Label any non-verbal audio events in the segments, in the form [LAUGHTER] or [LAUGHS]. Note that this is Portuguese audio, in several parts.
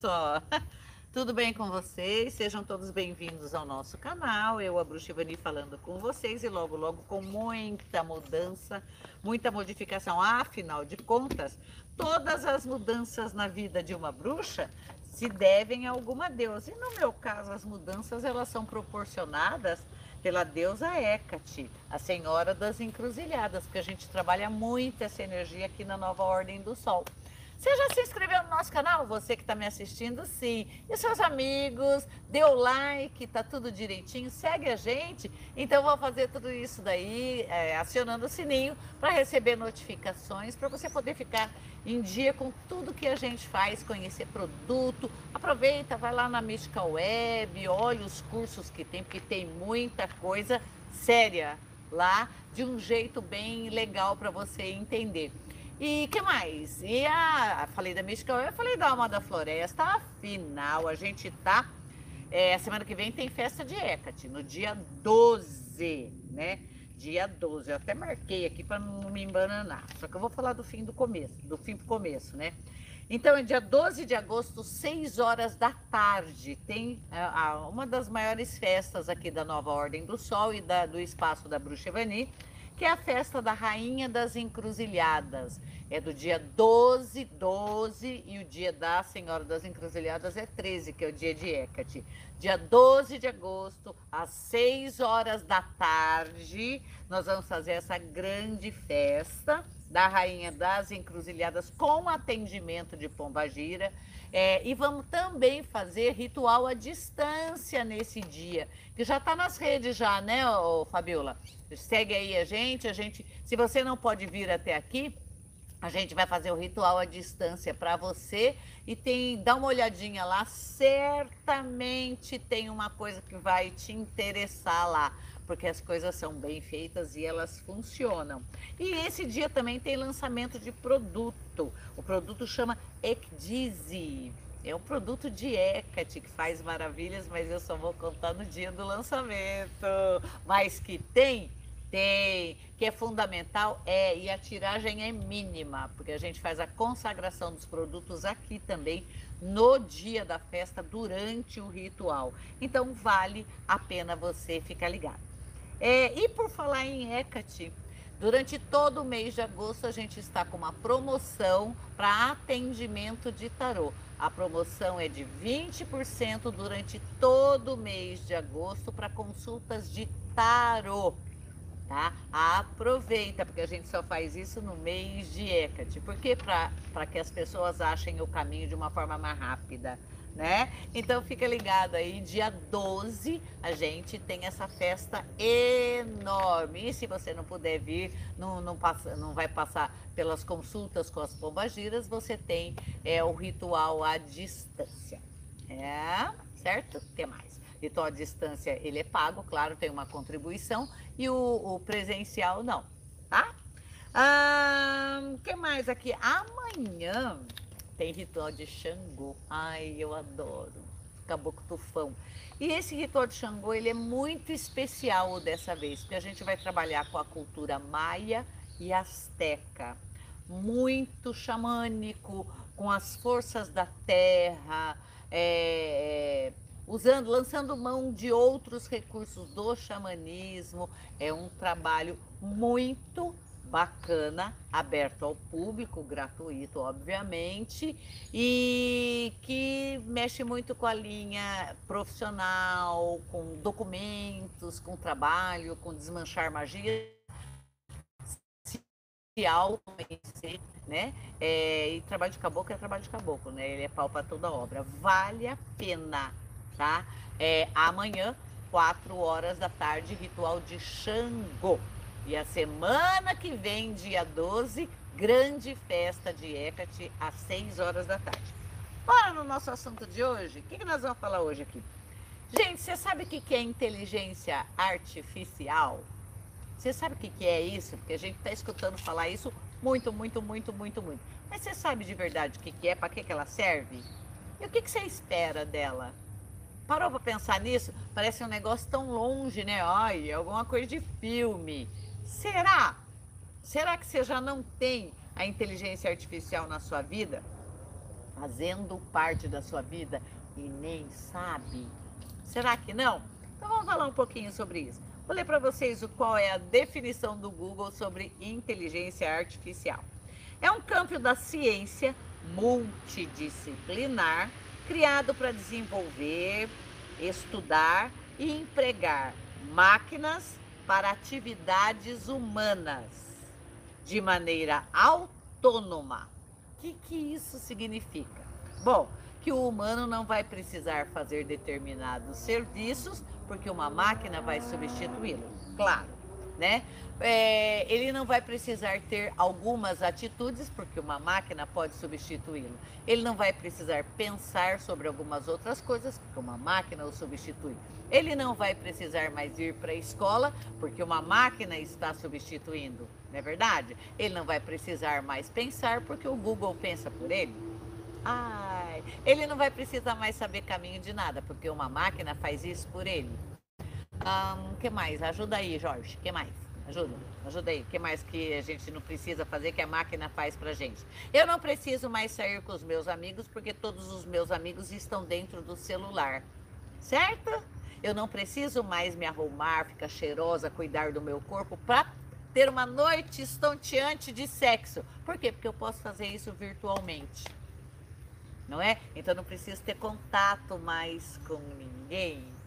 só. [LAUGHS] Tudo bem com vocês? Sejam todos bem-vindos ao nosso canal. Eu, a Bruxa Ivani, falando com vocês e logo, logo com muita mudança, muita modificação. Afinal de contas, todas as mudanças na vida de uma bruxa se devem a alguma deusa. E no meu caso, as mudanças elas são proporcionadas pela deusa Hecate, a senhora das encruzilhadas, porque a gente trabalha muito essa energia aqui na nova ordem do sol. Você já se inscreveu no nosso canal? Você que está me assistindo, sim. E seus amigos, deu like, tá tudo direitinho, segue a gente. Então vou fazer tudo isso daí, é, acionando o sininho para receber notificações, para você poder ficar em dia com tudo que a gente faz, conhecer produto. Aproveita, vai lá na Mystical Web, olha os cursos que tem, porque tem muita coisa séria lá, de um jeito bem legal para você entender. E que mais? E a, falei da Mística, eu falei da Alma da Floresta, afinal, a gente tá. É, semana que vem tem festa de Hecate, no dia 12, né? Dia 12. Eu até marquei aqui para não me embananar. Só que eu vou falar do fim do começo, do fim pro começo, né? Então, é dia 12 de agosto, 6 horas da tarde, tem a, a, uma das maiores festas aqui da Nova Ordem do Sol e da, do Espaço da Bruxa Evani, que é a festa da Rainha das Encruzilhadas. É do dia 12, 12 e o dia da Senhora das Encruzilhadas é 13, que é o dia de Hecate. Dia 12 de agosto, às 6 horas da tarde, nós vamos fazer essa grande festa da Rainha das Encruzilhadas com atendimento de Pombagira. É, e vamos também fazer ritual à distância nesse dia, que já está nas redes já, né, ô, Fabiola? Segue aí a gente, a gente, se você não pode vir até aqui, a gente vai fazer o ritual à distância para você e tem, dá uma olhadinha lá, certamente tem uma coisa que vai te interessar lá porque as coisas são bem feitas e elas funcionam. E esse dia também tem lançamento de produto. O produto chama Ecdizi. É um produto de Hecate que faz maravilhas, mas eu só vou contar no dia do lançamento. Mas que tem tem, que é fundamental, é, e a tiragem é mínima, porque a gente faz a consagração dos produtos aqui também, no dia da festa, durante o ritual. Então, vale a pena você ficar ligado. É, e por falar em Hecate, durante todo o mês de agosto a gente está com uma promoção para atendimento de tarô. A promoção é de 20% durante todo o mês de agosto para consultas de tarô. Tá? Aproveita, porque a gente só faz isso no mês de Hecate. Porque para que as pessoas achem o caminho de uma forma mais rápida né? Então fica ligado aí, dia 12 a gente tem essa festa enorme. E se você não puder vir, não, não, passa, não vai passar pelas consultas com as pombagiras, você tem é, o ritual à distância. É, certo? Tem mais. Ritual à distância, ele é pago, claro, tem uma contribuição, e o, o presencial não, tá? O ah, que mais aqui? Amanhã tem ritual de Xangô. Ai, eu adoro. Caboclo Tufão. E esse ritual de Xangô, ele é muito especial dessa vez, porque a gente vai trabalhar com a cultura maia e asteca. Muito xamânico, com as forças da terra, é, usando, lançando mão de outros recursos do xamanismo. É um trabalho muito bacana, aberto ao público, gratuito, obviamente, e que mexe muito com a linha profissional, com documentos, com trabalho, com desmanchar magia, se autoconhecer, né? É, e trabalho de caboclo é trabalho de caboclo, né? Ele é pau para toda obra. Vale a pena, tá? É, amanhã, 4 horas da tarde, ritual de Xangô. E a semana que vem, dia 12, grande festa de Hecate, às 6 horas da tarde. Bora no nosso assunto de hoje? O que, nós vamos falar hoje aqui? Gente, você sabe o que é inteligência artificial? Você sabe o que é isso? Porque a gente está escutando falar isso muito, muito, muito, muito, muito. Mas você sabe de verdade o que é, para que ela serve? E o que você espera dela? Parou para pensar nisso? Parece um negócio tão longe, né? Ai, alguma coisa de filme. Será? Será que você já não tem a inteligência artificial na sua vida? fazendo parte da sua vida e nem sabe? Será que não? Então vamos falar um pouquinho sobre isso. Vou ler para vocês qual é a definição do Google sobre inteligência artificial. É um campo da ciência multidisciplinar criado para desenvolver, estudar e empregar máquinas para atividades humanas de maneira autônoma. O que, que isso significa? Bom, que o humano não vai precisar fazer determinados serviços porque uma máquina vai substituí-lo. Claro, né? É, ele não vai precisar ter algumas atitudes, porque uma máquina pode substituí-lo. Ele não vai precisar pensar sobre algumas outras coisas, porque uma máquina o substitui. Ele não vai precisar mais ir para a escola, porque uma máquina está substituindo, não é verdade? Ele não vai precisar mais pensar, porque o Google pensa por ele. Ai, ele não vai precisar mais saber caminho de nada, porque uma máquina faz isso por ele. O um, que mais? Ajuda aí, Jorge. O que mais? Ajuda, ajuda aí. O que mais que a gente não precisa fazer que a máquina faz pra gente? Eu não preciso mais sair com os meus amigos porque todos os meus amigos estão dentro do celular. Certo? Eu não preciso mais me arrumar, ficar cheirosa, cuidar do meu corpo para ter uma noite estonteante de sexo. Por quê? Porque eu posso fazer isso virtualmente. Não é? Então não preciso ter contato mais com ninguém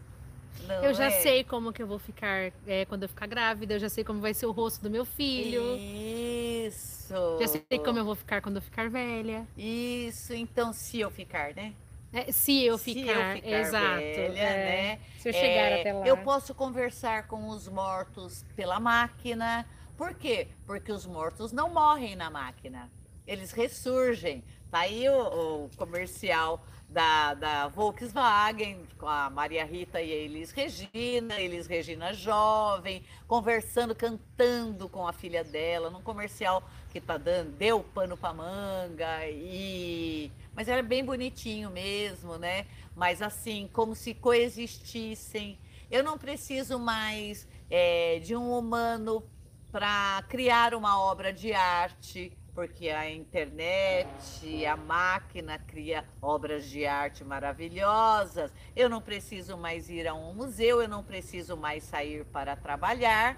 não eu já é? sei como que eu vou ficar é, quando eu ficar grávida, eu já sei como vai ser o rosto do meu filho. Isso. Já sei como eu vou ficar quando eu ficar velha. Isso, então se eu ficar, né? É, se eu ficar, se eu ficar exato. Velha, é, né? Se eu chegar é, até lá. Eu posso conversar com os mortos pela máquina. Por quê? Porque os mortos não morrem na máquina. Eles ressurgem. Tá aí o, o comercial da, da Volkswagen, com a Maria Rita e a Elis Regina, Elis Regina jovem, conversando, cantando com a filha dela, num comercial que tá dando, deu pano pra manga, e... mas era bem bonitinho mesmo, né? Mas assim, como se coexistissem. Eu não preciso mais é, de um humano para criar uma obra de arte, porque a internet, a máquina cria obras de arte maravilhosas. Eu não preciso mais ir a um museu, eu não preciso mais sair para trabalhar,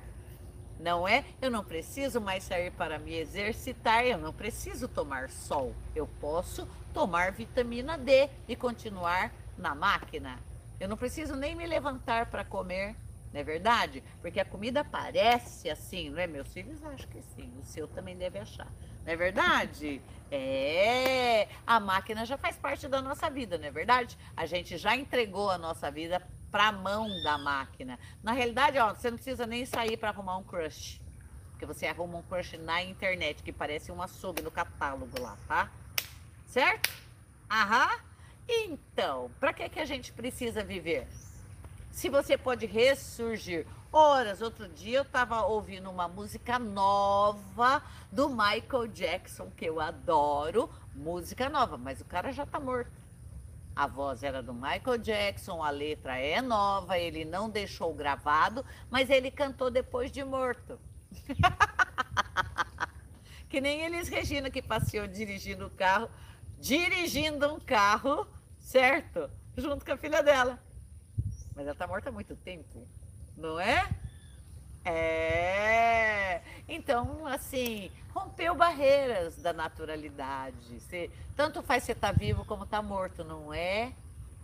não é? Eu não preciso mais sair para me exercitar, eu não preciso tomar sol. Eu posso tomar vitamina D e continuar na máquina. Eu não preciso nem me levantar para comer, não é verdade? Porque a comida parece assim, não é? Meus filhos acham que sim, o seu também deve achar. Não é verdade? É, a máquina já faz parte da nossa vida, não é verdade? A gente já entregou a nossa vida para a mão da máquina. Na realidade, ó, você não precisa nem sair para arrumar um crush. Porque você arruma um crush na internet, que parece um açougue no catálogo lá, tá? Certo? Aham. Então, para que, que a gente precisa viver? Se você pode ressurgir horas. Outro dia eu estava ouvindo uma música nova do Michael Jackson, que eu adoro, música nova, mas o cara já está morto. A voz era do Michael Jackson, a letra é nova, ele não deixou gravado, mas ele cantou depois de morto. [LAUGHS] que nem eles, Regina, que passeou dirigindo o carro, dirigindo um carro, certo? Junto com a filha dela. Mas ela está morta há muito tempo não é? É. Então, assim, rompeu barreiras da naturalidade. Você, tanto faz você estar tá vivo como estar tá morto, não é?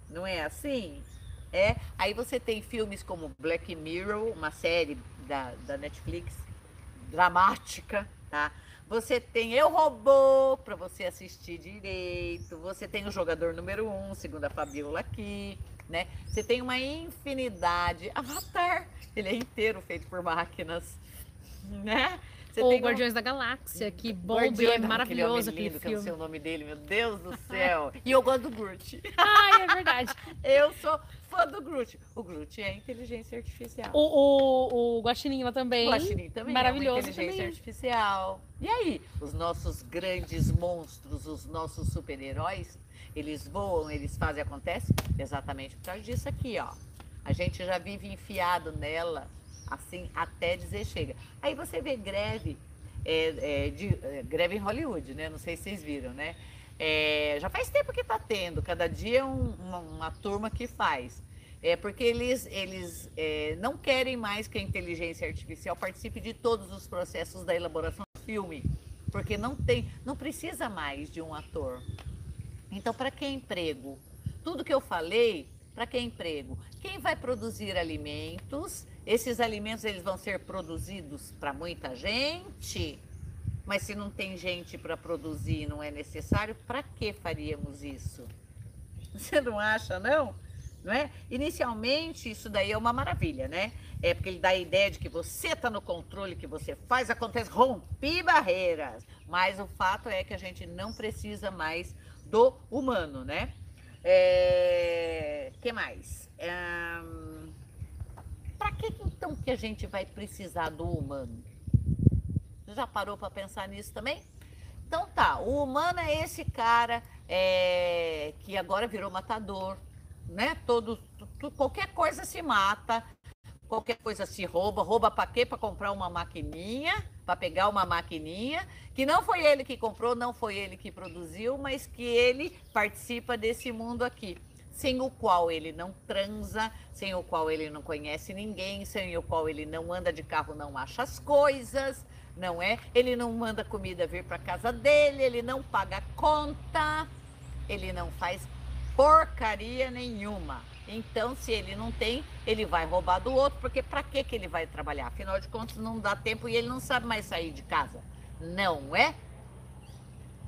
Não é assim? É. Aí você tem filmes como Black Mirror, uma série da, da Netflix, dramática, tá? Você tem Eu Robô para você assistir direito. Você tem o jogador número um, segundo a Fabiola aqui né? Você tem uma infinidade. Avatar, ele é inteiro feito por máquinas, né? Você Ou Guardiões um... da Galáxia, que bom é maravilhoso aquele, aquele filme. Que eu não sei o nome dele, meu Deus do [LAUGHS] céu. e eu gosto do Groot. Ai, é verdade. [LAUGHS] eu sou fã do Groot. O Groot é inteligência artificial. O, o, o Guaxinim lá também. O Guaxinim também maravilhoso é inteligência também. artificial. E aí, os nossos grandes monstros, os nossos super-heróis, eles voam, eles fazem, acontece exatamente por causa disso aqui, ó. A gente já vive enfiado nela, assim, até dizer chega. Aí você vê greve, é, é, de, é, greve em Hollywood, né? Não sei se vocês viram, né? É, já faz tempo que está tendo, cada dia um, uma, uma, turma que faz. É porque eles, eles é, não querem mais que a inteligência artificial participe de todos os processos da elaboração do filme, porque não tem, não precisa mais de um ator. Então, para que emprego? Tudo que eu falei, para que emprego? Quem vai produzir alimentos? Esses alimentos eles vão ser produzidos para muita gente? Mas se não tem gente para produzir, não é necessário, para que faríamos isso? [LAUGHS] Você não acha, não? Não é? Inicialmente, isso daí é uma maravilha, né? É porque ele dá a ideia de que você está no controle, que você faz, acontece, rompe barreiras. Mas o fato é que a gente não precisa mais do humano, né? É... que mais? É... Para que então que a gente vai precisar do humano? Já parou para pensar nisso também? Então tá, o humano é esse cara é, que agora virou matador, né? Todo, tu, qualquer coisa se mata, qualquer coisa se rouba. Rouba para quê? Para comprar uma maquininha, para pegar uma maquininha, que não foi ele que comprou, não foi ele que produziu, mas que ele participa desse mundo aqui. Sem o qual ele não transa, sem o qual ele não conhece ninguém, sem o qual ele não anda de carro, não acha as coisas, não é? Ele não manda comida vir para casa dele, ele não paga conta, ele não faz porcaria nenhuma. Então, se ele não tem, ele vai roubar do outro, porque para que ele vai trabalhar? Afinal de contas, não dá tempo e ele não sabe mais sair de casa. Não é?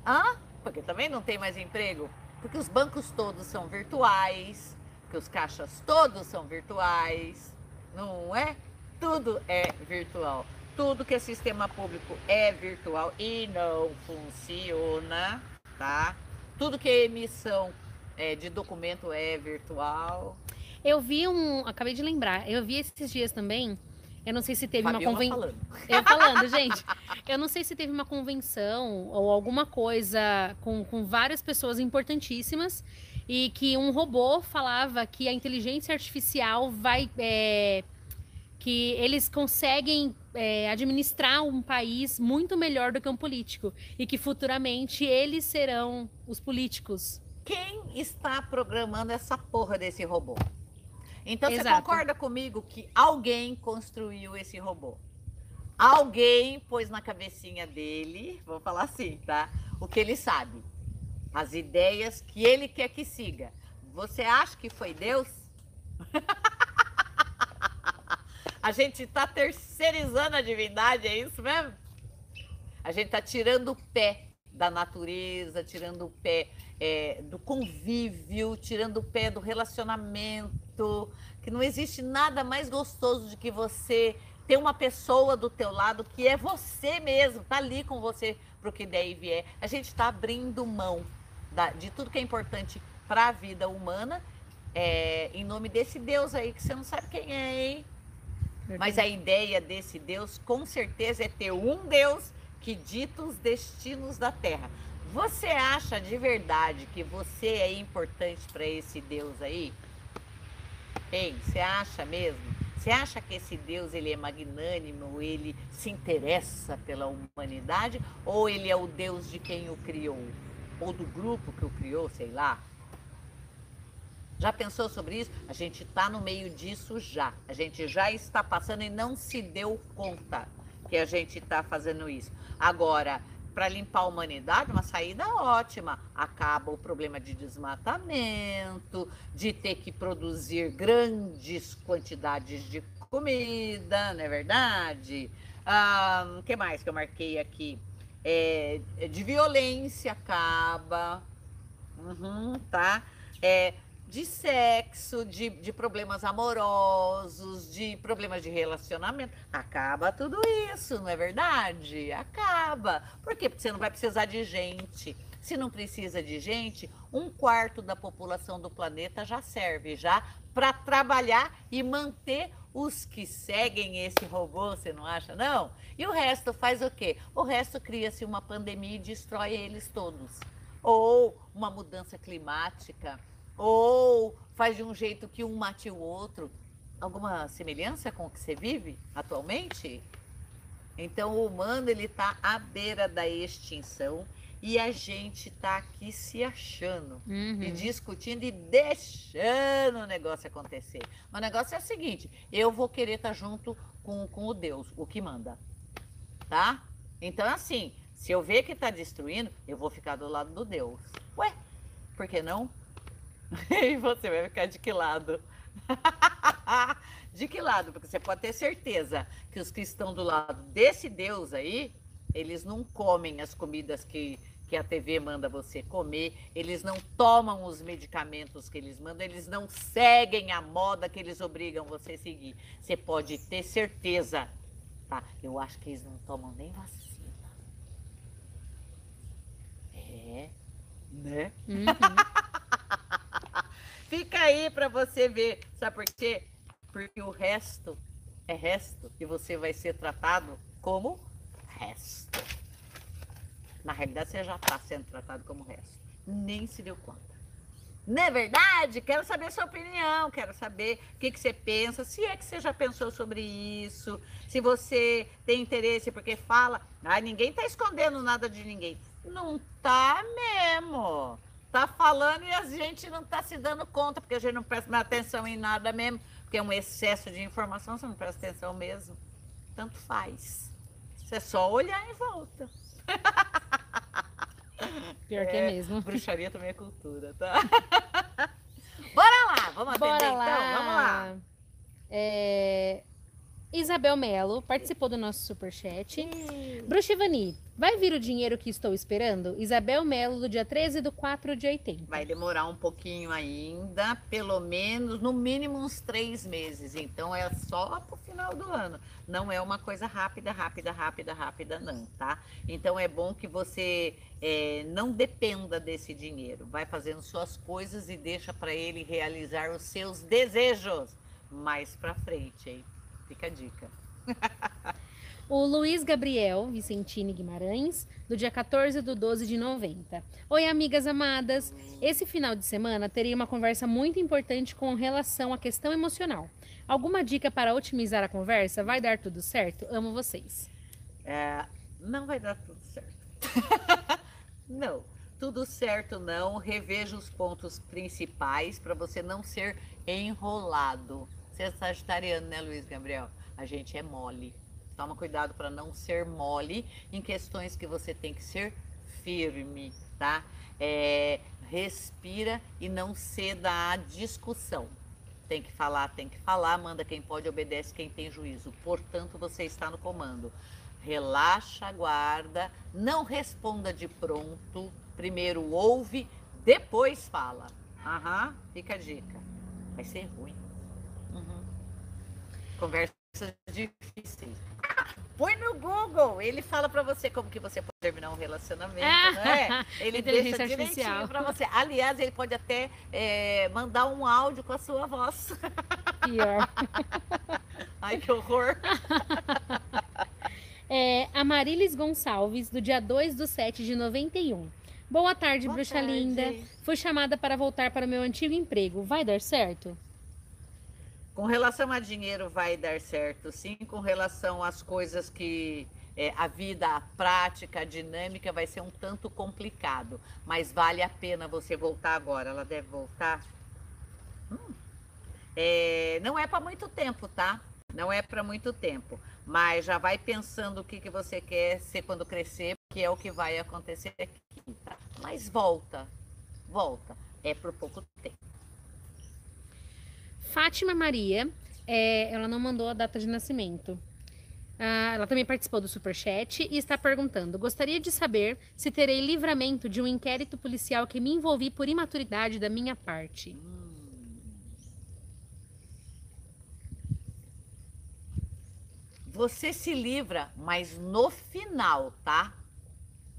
Ah, porque também não tem mais emprego. Porque os bancos todos são virtuais, que os caixas todos são virtuais, não é? Tudo é virtual tudo que é sistema público é virtual e não funciona, tá? Tudo que é emissão é, de documento é virtual. Eu vi um, acabei de lembrar, eu vi esses dias também. Eu não sei se teve Fabiola uma convenção. Falando. Eu falando, gente. Eu não sei se teve uma convenção ou alguma coisa com, com várias pessoas importantíssimas e que um robô falava que a inteligência artificial vai é, que eles conseguem é, administrar um país muito melhor do que um político e que futuramente eles serão os políticos. Quem está programando essa porra desse robô? Então Exato. você concorda comigo que alguém construiu esse robô? Alguém pôs na cabecinha dele, vou falar assim, tá? O que ele sabe, as ideias que ele quer que siga. Você acha que foi Deus? [LAUGHS] A gente está terceirizando a divindade, é isso mesmo? A gente está tirando o pé da natureza, tirando o pé é, do convívio, tirando o pé do relacionamento, que não existe nada mais gostoso de que você ter uma pessoa do teu lado que é você mesmo, tá ali com você para o que der e vier. A gente está abrindo mão da, de tudo que é importante para a vida humana, é, em nome desse Deus aí que você não sabe quem é, hein? Mas a ideia desse Deus, com certeza, é ter um Deus que dita os destinos da terra. Você acha de verdade que você é importante para esse Deus aí? Ei, você acha mesmo? Você acha que esse Deus ele é magnânimo, ele se interessa pela humanidade ou ele é o Deus de quem o criou? Ou do grupo que o criou, sei lá? Já pensou sobre isso? A gente está no meio disso já. A gente já está passando e não se deu conta que a gente está fazendo isso. Agora, para limpar a humanidade, uma saída ótima. Acaba o problema de desmatamento, de ter que produzir grandes quantidades de comida, não é verdade? O ah, que mais que eu marquei aqui? É, de violência acaba, uhum, tá? É, de sexo, de, de problemas amorosos, de problemas de relacionamento. Acaba tudo isso, não é verdade? Acaba. Por quê? Porque você não vai precisar de gente. Se não precisa de gente, um quarto da população do planeta já serve já para trabalhar e manter os que seguem esse robô, você não acha, não? E o resto faz o quê? O resto cria-se uma pandemia e destrói eles todos. Ou uma mudança climática ou faz de um jeito que um mate o outro. Alguma semelhança com o que você vive atualmente? Então, o humano ele está à beira da extinção e a gente tá aqui se achando Uhum. e discutindo e deixando o negócio acontecer. O negócio é o seguinte: eu vou querer estar junto com, com o Deus, o que manda. Tá? Então, assim, se eu ver que tá destruindo, eu vou ficar do lado do Deus. Ué, por que não? [LAUGHS] e você vai ficar de que lado? [LAUGHS] de que lado? Porque você pode ter certeza que os que estão do lado desse Deus aí, eles não comem as comidas que, que a TV manda você comer, eles não tomam os medicamentos que eles mandam, eles não seguem a moda que eles obrigam você a seguir. Você pode ter certeza, tá? Eu acho que eles não tomam nem vacina. É, né? Uhum. [LAUGHS] Fica aí para você ver, sabe por quê? Porque o resto é resto e você vai ser tratado como resto. Na realidade, você já está sendo tratado como resto. Nem se deu conta. Não é verdade? Quero saber sua opinião, quero saber o que, que você pensa, se é que você já pensou sobre isso, se você tem interesse, porque fala, ah, ninguém está escondendo nada de ninguém. Não tá mesmo. Tá falando e a gente não tá se dando conta, porque a gente não presta mais atenção em nada mesmo, porque é um excesso de informação, você não presta atenção mesmo. Tanto faz. Você é só olhar em volta. [LAUGHS] Pior que é mesmo. Bruxaria também é cultura, tá? [LAUGHS] Bora lá, vamos atender Bora então? lá. Vamos lá. É, Isabel Melo participou do nosso superchat. Bruxivani, vai vir o dinheiro que estou esperando? Isabel Melo, do dia 13 do 4 de 80. Vai demorar um pouquinho ainda, pelo menos, no mínimo uns três meses. Então é só pro final do ano. Não é uma coisa rápida, rápida, rápida, rápida, não, tá? Então é bom que você é, não dependa desse dinheiro. Vai fazendo suas coisas e deixa para ele realizar os seus desejos mais para frente, hein? Fica a dica. O Luiz Gabriel Vicentini Guimarães, do dia 14 do 12 de 90. Oi, amigas amadas. Esse final de semana terei uma conversa muito importante com relação à questão emocional. Alguma dica para otimizar a conversa? Vai dar tudo certo? Amo vocês. É, não vai dar tudo certo. [LAUGHS] não, tudo certo não. Reveja os pontos principais para você não ser enrolado. Você é sagitariano, né, Luiz Gabriel? A gente é mole. Toma cuidado para não ser mole em questões que você tem que ser firme, tá? É, respira e não ceda à discussão. Tem que falar, tem que falar, manda quem pode, obedece quem tem juízo. Portanto, você está no comando. Relaxa, aguarda, não responda de pronto. Primeiro ouve, depois fala. Aham, fica a dica. Vai ser ruim. Conversas difíceis. Ah, põe no Google, ele fala para você como que você pode terminar um relacionamento, [LAUGHS] né? Ele deixa direitinho para você. Aliás, ele pode até é, mandar um áudio com a sua voz. [LAUGHS] Pior. [LAUGHS] Ai, que horror. É, a Marilis Gonçalves, do dia 2 do 7 de 91. Boa tarde, Boa bruxa tarde. linda. Fui chamada para voltar para o meu antigo emprego. Vai dar certo? Com relação a dinheiro vai dar certo, sim. Com relação às coisas que é, a vida, a prática, a dinâmica vai ser um tanto complicado, mas vale a pena você voltar agora. Ela deve voltar. Hum. É, não é para muito tempo, tá? Não é para muito tempo, mas já vai pensando o que, que você quer ser quando crescer, que é o que vai acontecer aqui. Tá? Mas volta, volta. É por pouco tempo. Fátima Maria, é, ela não mandou a data de nascimento. Ah, ela também participou do Superchat e está perguntando: Gostaria de saber se terei livramento de um inquérito policial que me envolvi por imaturidade da minha parte. Você se livra, mas no final, tá?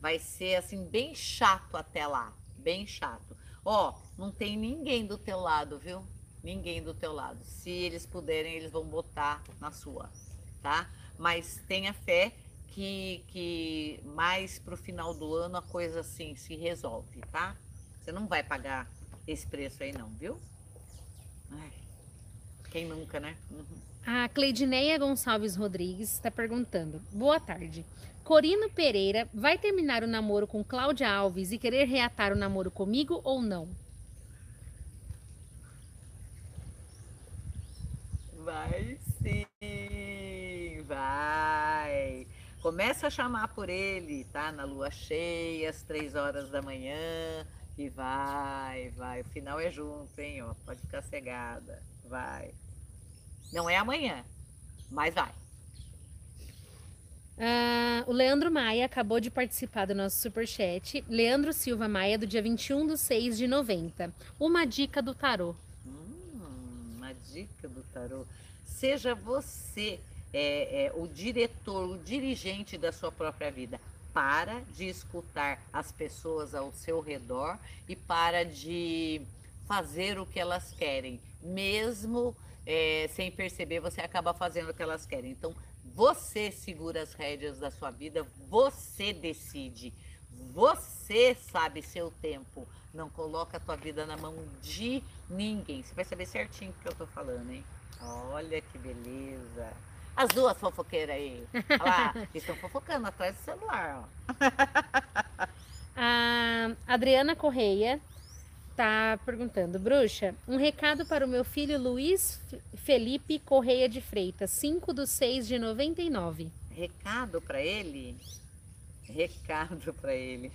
Vai ser assim bem chato até lá, bem chato. Ó, não tem ninguém do teu lado, viu? Ninguém do teu lado. Se eles puderem, eles vão botar na sua, tá? Mas tenha fé que, que mais pro final do ano a coisa assim se resolve, tá? Você não vai pagar esse preço aí não, viu? Ai. Quem nunca, né? Uhum. A Cleidineia Gonçalves Rodrigues está perguntando: Boa tarde. Corino Pereira vai terminar o namoro com Cláudia Alves e querer reatar o namoro comigo ou não? Vai sim, vai. Começa a chamar por ele, tá? Na lua cheia, às três horas da manhã. E vai, vai. O final é junto, hein? Ó, pode ficar cegada. Vai. Não é amanhã, mas vai. Uh, o Leandro Maia acabou de participar do nosso superchat. Leandro Silva Maia, do dia 21 de 6 de 90. Uma dica do tarô. Dica do tarô. Seja você é, é, o diretor, o dirigente da sua própria vida. Para de escutar as pessoas ao seu redor e para de fazer o que elas querem. Mesmo é, sem perceber, você acaba fazendo o que elas querem. Então, você segura as rédeas da sua vida, você decide. Você sabe seu tempo. Não coloca a tua vida na mão de ninguém. Você vai saber certinho o que eu tô falando, hein? Olha que beleza. As duas fofoqueiras aí. Olha lá, [LAUGHS] estão fofocando atrás do celular, ó. [LAUGHS] A Adriana Correia tá perguntando, bruxa, um recado para o meu filho Luiz Felipe Correia de Freitas, 5 do 6 de 99. Recado para ele? Recado para ele.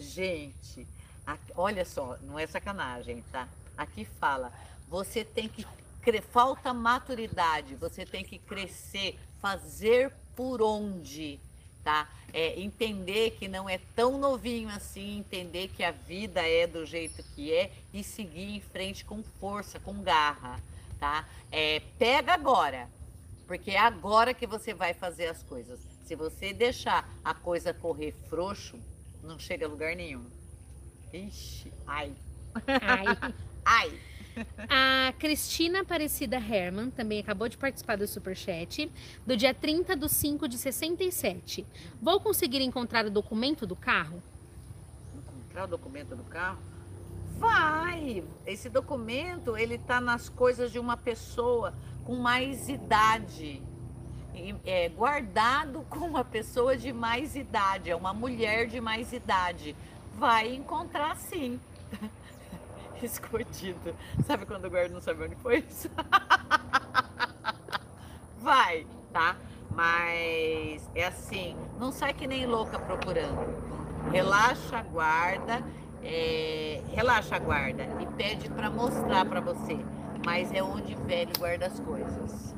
Gente, aqui, olha só, não é sacanagem, tá? Aqui fala, você tem que falta maturidade, você tem que crescer, fazer por onde, tá? É, entender que não é tão novinho assim, entender que a vida é do jeito que é e seguir em frente com força, com garra, tá? É, pega agora, porque é agora que você vai fazer as coisas. Se você deixar a coisa correr frouxo, não chega a lugar nenhum. Ixi, ai. Ai. [LAUGHS] ai. A Cristina Aparecida Herman também acabou de participar do Superchat, do dia 30 de 5 de 67. Vou conseguir encontrar o documento do carro? Encontrar o documento do carro? Vai! Esse documento, ele tá nas coisas de uma pessoa com mais idade. É, guardado com uma pessoa de mais idade, é uma mulher de mais idade. Vai encontrar sim. [LAUGHS] escondido. Sabe quando o guarda não sabe onde foi isso? [LAUGHS] Vai, tá? Mas é assim, não sai que nem louca procurando. Relaxa, guarda, é, relaxa, guarda e pede para mostrar para você. Mas é onde velho guarda as coisas.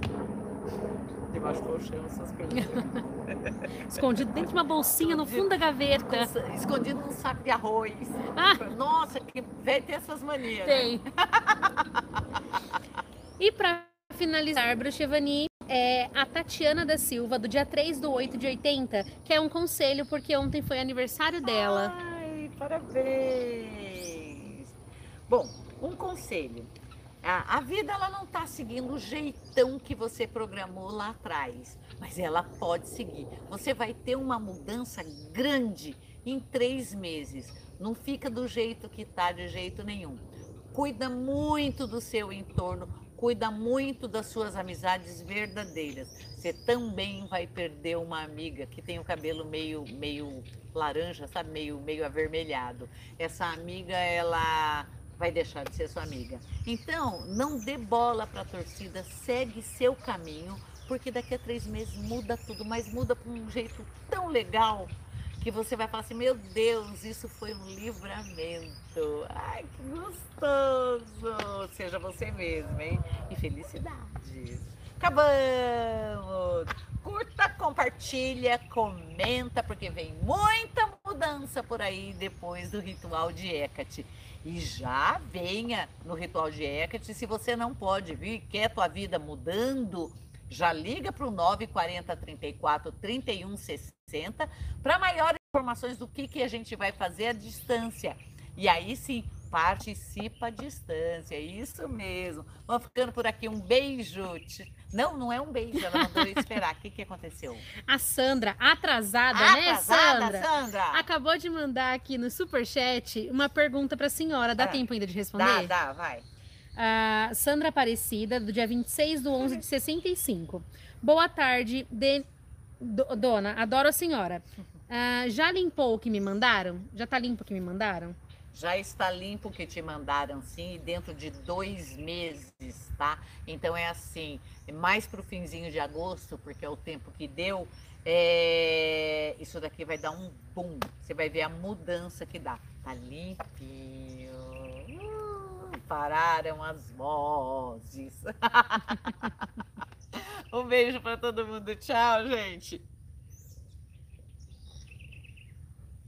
Debaixo do colchão, essas [LAUGHS] coisas. Escondido dentro de uma bolsinha no fundo da gaveta. Escondido num saco de arroz. Ah. Nossa, que velho tem essas manias. Né? Tem. [LAUGHS] E para finalizar, Bruxevani, é a Tatiana da Silva, do dia 3 do 8 de 80, que é um conselho, porque ontem foi aniversário dela. Ai, parabéns! Bom, um conselho. A, a vida ela não está seguindo o jeitão que você programou lá atrás, mas ela pode seguir. Você vai ter uma mudança grande em três meses. Não fica do jeito que está de jeito nenhum. Cuida muito do seu entorno, cuida muito das suas amizades verdadeiras. Você também vai perder uma amiga que tem o cabelo meio meio laranja, sabe, meio meio avermelhado. Essa amiga ela vai deixar de ser sua amiga. Então, não dê bola para a torcida, segue seu caminho, porque daqui a três meses muda tudo, mas muda para um jeito tão legal que você vai falar assim: meu Deus, isso foi um livramento. Ai, que gostoso! Seja você mesmo, hein? E felicidades. Acabamos! Curta, compartilha, comenta, porque vem muita mudança por aí depois do ritual de Hecate. E já venha no ritual de Hecate. Se você não pode vir, quer tua vida mudando, já liga para o 940 34 31 60 para maiores informações do que, que a gente vai fazer à distância. E aí sim, participa à distância, isso mesmo. Vamos ficando por aqui, um beijo. Não, não é um beijo, ela mandou eu esperar. O que, que aconteceu? A Sandra, atrasada, né, atrasada né, Sandra? Sandra? Acabou de mandar aqui no superchat uma pergunta para a senhora. Dá ah, tempo ainda de responder? Dá, dá, vai. A Sandra Aparecida, do dia 26 do 11 de 65. Boa tarde, de... Do, dona. Adoro a senhora. Uh, já limpou o que me mandaram? Já tá limpo o que me mandaram? Já está limpo o que te mandaram, sim, dentro de dois meses, tá? Então é assim, mais pro finzinho de agosto, porque é o tempo que deu, é... isso daqui vai dar um boom. Você vai ver a mudança que dá. Tá limpinho. Uh, pararam as vozes. [LAUGHS] um beijo para todo mundo. Tchau, gente.